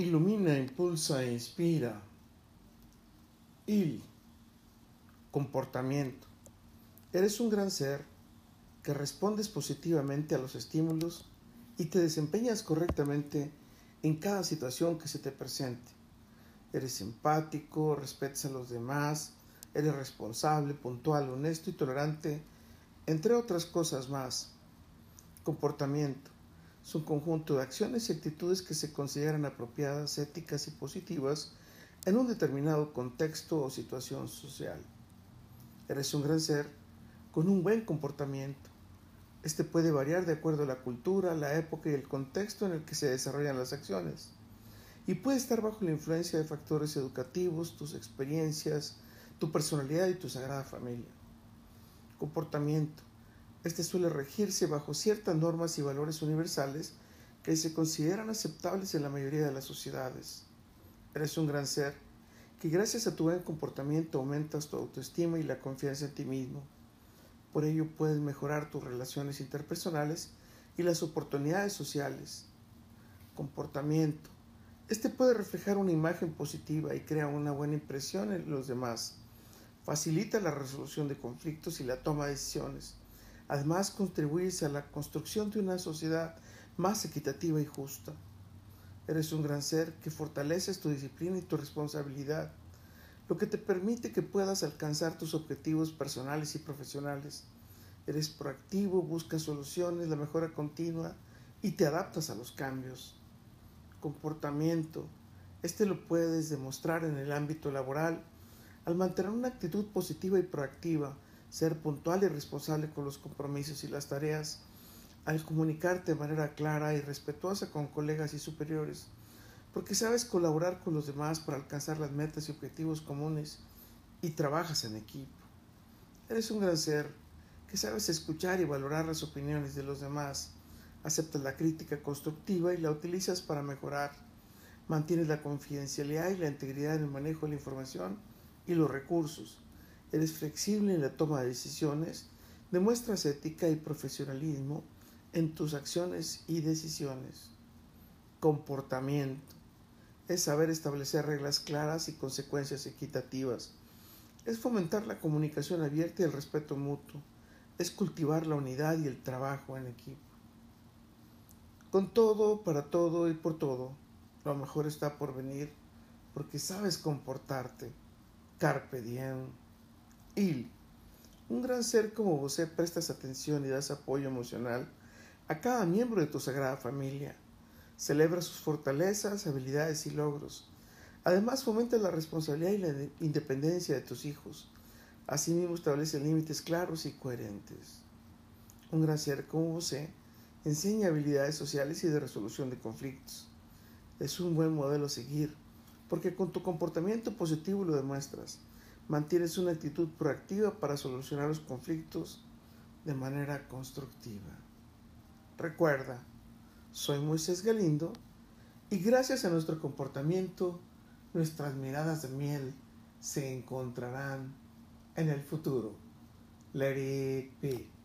Ilumina, impulsa e inspira. Il. Comportamiento. Eres un gran ser que respondes positivamente a los estímulos y te desempeñas correctamente en cada situación que se te presente. Eres empático, respetas a los demás, eres responsable, puntual, honesto y tolerante, entre otras cosas más. Comportamiento es un conjunto de acciones y actitudes que se consideran apropiadas, éticas y positivas en un determinado contexto o situación social. Eres un gran ser con un buen comportamiento. Este puede variar de acuerdo a la cultura, la época y el contexto en el que se desarrollan las acciones. Y puede estar bajo la influencia de factores educativos, tus experiencias, tu personalidad y tu sagrada familia. Comportamiento este suele regirse bajo ciertas normas y valores universales que se consideran aceptables en la mayoría de las sociedades. Eres un gran ser que gracias a tu buen comportamiento aumentas tu autoestima y la confianza en ti mismo. Por ello puedes mejorar tus relaciones interpersonales y las oportunidades sociales. Comportamiento. Este puede reflejar una imagen positiva y crea una buena impresión en los demás. Facilita la resolución de conflictos y la toma de decisiones Además, contribuyes a la construcción de una sociedad más equitativa y justa. Eres un gran ser que fortaleces tu disciplina y tu responsabilidad, lo que te permite que puedas alcanzar tus objetivos personales y profesionales. Eres proactivo, buscas soluciones, la mejora continua y te adaptas a los cambios. Comportamiento. Este lo puedes demostrar en el ámbito laboral al mantener una actitud positiva y proactiva ser puntual y responsable con los compromisos y las tareas, al comunicarte de manera clara y respetuosa con colegas y superiores, porque sabes colaborar con los demás para alcanzar las metas y objetivos comunes y trabajas en equipo. Eres un gran ser que sabes escuchar y valorar las opiniones de los demás, aceptas la crítica constructiva y la utilizas para mejorar, mantienes la confidencialidad y la integridad en el manejo de la información y los recursos, eres flexible en la toma de decisiones, demuestras ética y profesionalismo en tus acciones y decisiones. Comportamiento. Es saber establecer reglas claras y consecuencias equitativas. Es fomentar la comunicación abierta y el respeto mutuo. Es cultivar la unidad y el trabajo en equipo. Con todo, para todo y por todo, lo mejor está por venir porque sabes comportarte. Carpe diem. Un gran ser como vos prestas atención y das apoyo emocional a cada miembro de tu sagrada familia. Celebra sus fortalezas, habilidades y logros. Además, fomenta la responsabilidad y la independencia de tus hijos. Asimismo, establece límites claros y coherentes. Un gran ser como vos enseña habilidades sociales y de resolución de conflictos. Es un buen modelo a seguir, porque con tu comportamiento positivo lo demuestras mantienes una actitud proactiva para solucionar los conflictos de manera constructiva. Recuerda, soy Moisés Galindo y gracias a nuestro comportamiento, nuestras miradas de miel se encontrarán en el futuro. Let it be.